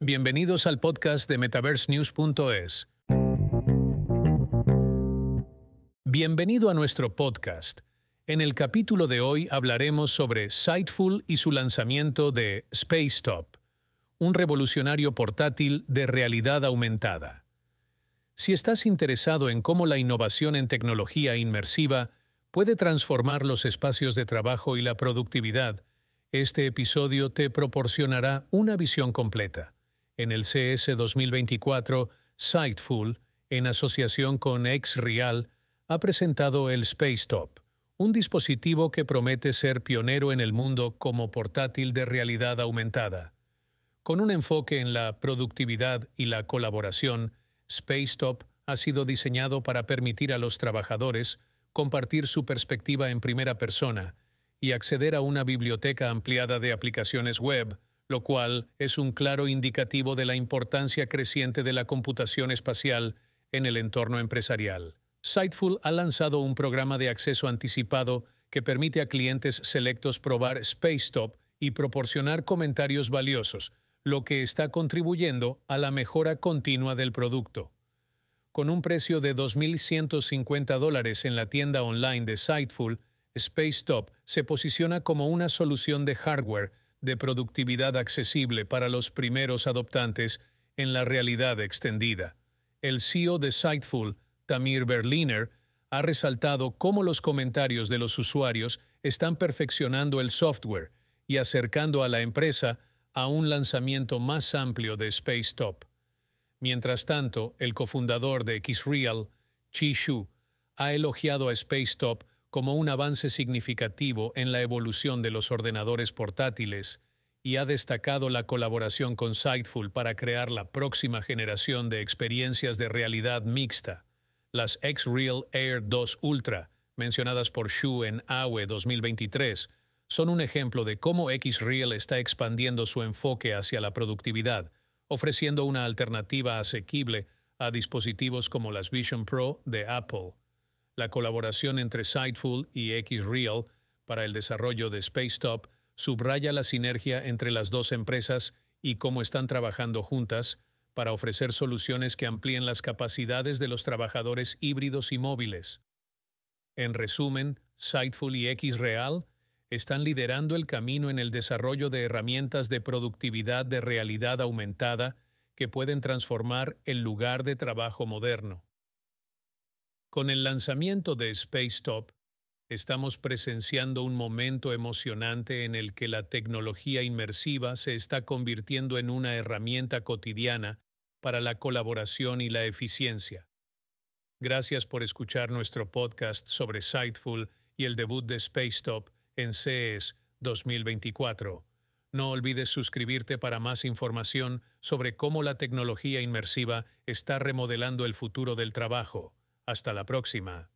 Bienvenidos al podcast de MetaverseNews.es. Bienvenido a nuestro podcast. En el capítulo de hoy hablaremos sobre Sightful y su lanzamiento de SpaceTop, un revolucionario portátil de realidad aumentada. Si estás interesado en cómo la innovación en tecnología inmersiva puede transformar los espacios de trabajo y la productividad, este episodio te proporcionará una visión completa. En el CS 2024, Sightful, en asociación con XReal, ha presentado el SpaceTop, un dispositivo que promete ser pionero en el mundo como portátil de realidad aumentada. Con un enfoque en la productividad y la colaboración, SpaceTop ha sido diseñado para permitir a los trabajadores compartir su perspectiva en primera persona y acceder a una biblioteca ampliada de aplicaciones web, lo cual es un claro indicativo de la importancia creciente de la computación espacial en el entorno empresarial. Sightful ha lanzado un programa de acceso anticipado que permite a clientes selectos probar SpaceTop y proporcionar comentarios valiosos, lo que está contribuyendo a la mejora continua del producto con un precio de 2.150 dólares en la tienda online de Sightful, SpaceTop se posiciona como una solución de hardware de productividad accesible para los primeros adoptantes en la realidad extendida. El CEO de Sightful, Tamir Berliner, ha resaltado cómo los comentarios de los usuarios están perfeccionando el software y acercando a la empresa a un lanzamiento más amplio de SpaceTop. Mientras tanto, el cofundador de Xreal, Chi Shu, ha elogiado a SpaceTop como un avance significativo en la evolución de los ordenadores portátiles y ha destacado la colaboración con Sightful para crear la próxima generación de experiencias de realidad mixta, las Xreal Air 2 Ultra, mencionadas por Shu en AWE 2023, son un ejemplo de cómo Xreal está expandiendo su enfoque hacia la productividad, ofreciendo una alternativa asequible a dispositivos como las Vision Pro de Apple. La colaboración entre Sightful y XReal para el desarrollo de SpaceTop subraya la sinergia entre las dos empresas y cómo están trabajando juntas para ofrecer soluciones que amplíen las capacidades de los trabajadores híbridos y móviles. En resumen, Sightful y XReal están liderando el camino en el desarrollo de herramientas de productividad de realidad aumentada que pueden transformar el lugar de trabajo moderno. Con el lanzamiento de SpaceTop, estamos presenciando un momento emocionante en el que la tecnología inmersiva se está convirtiendo en una herramienta cotidiana para la colaboración y la eficiencia. Gracias por escuchar nuestro podcast sobre Sightful y el debut de SpaceTop en CES 2024. No olvides suscribirte para más información sobre cómo la tecnología inmersiva está remodelando el futuro del trabajo. Hasta la próxima.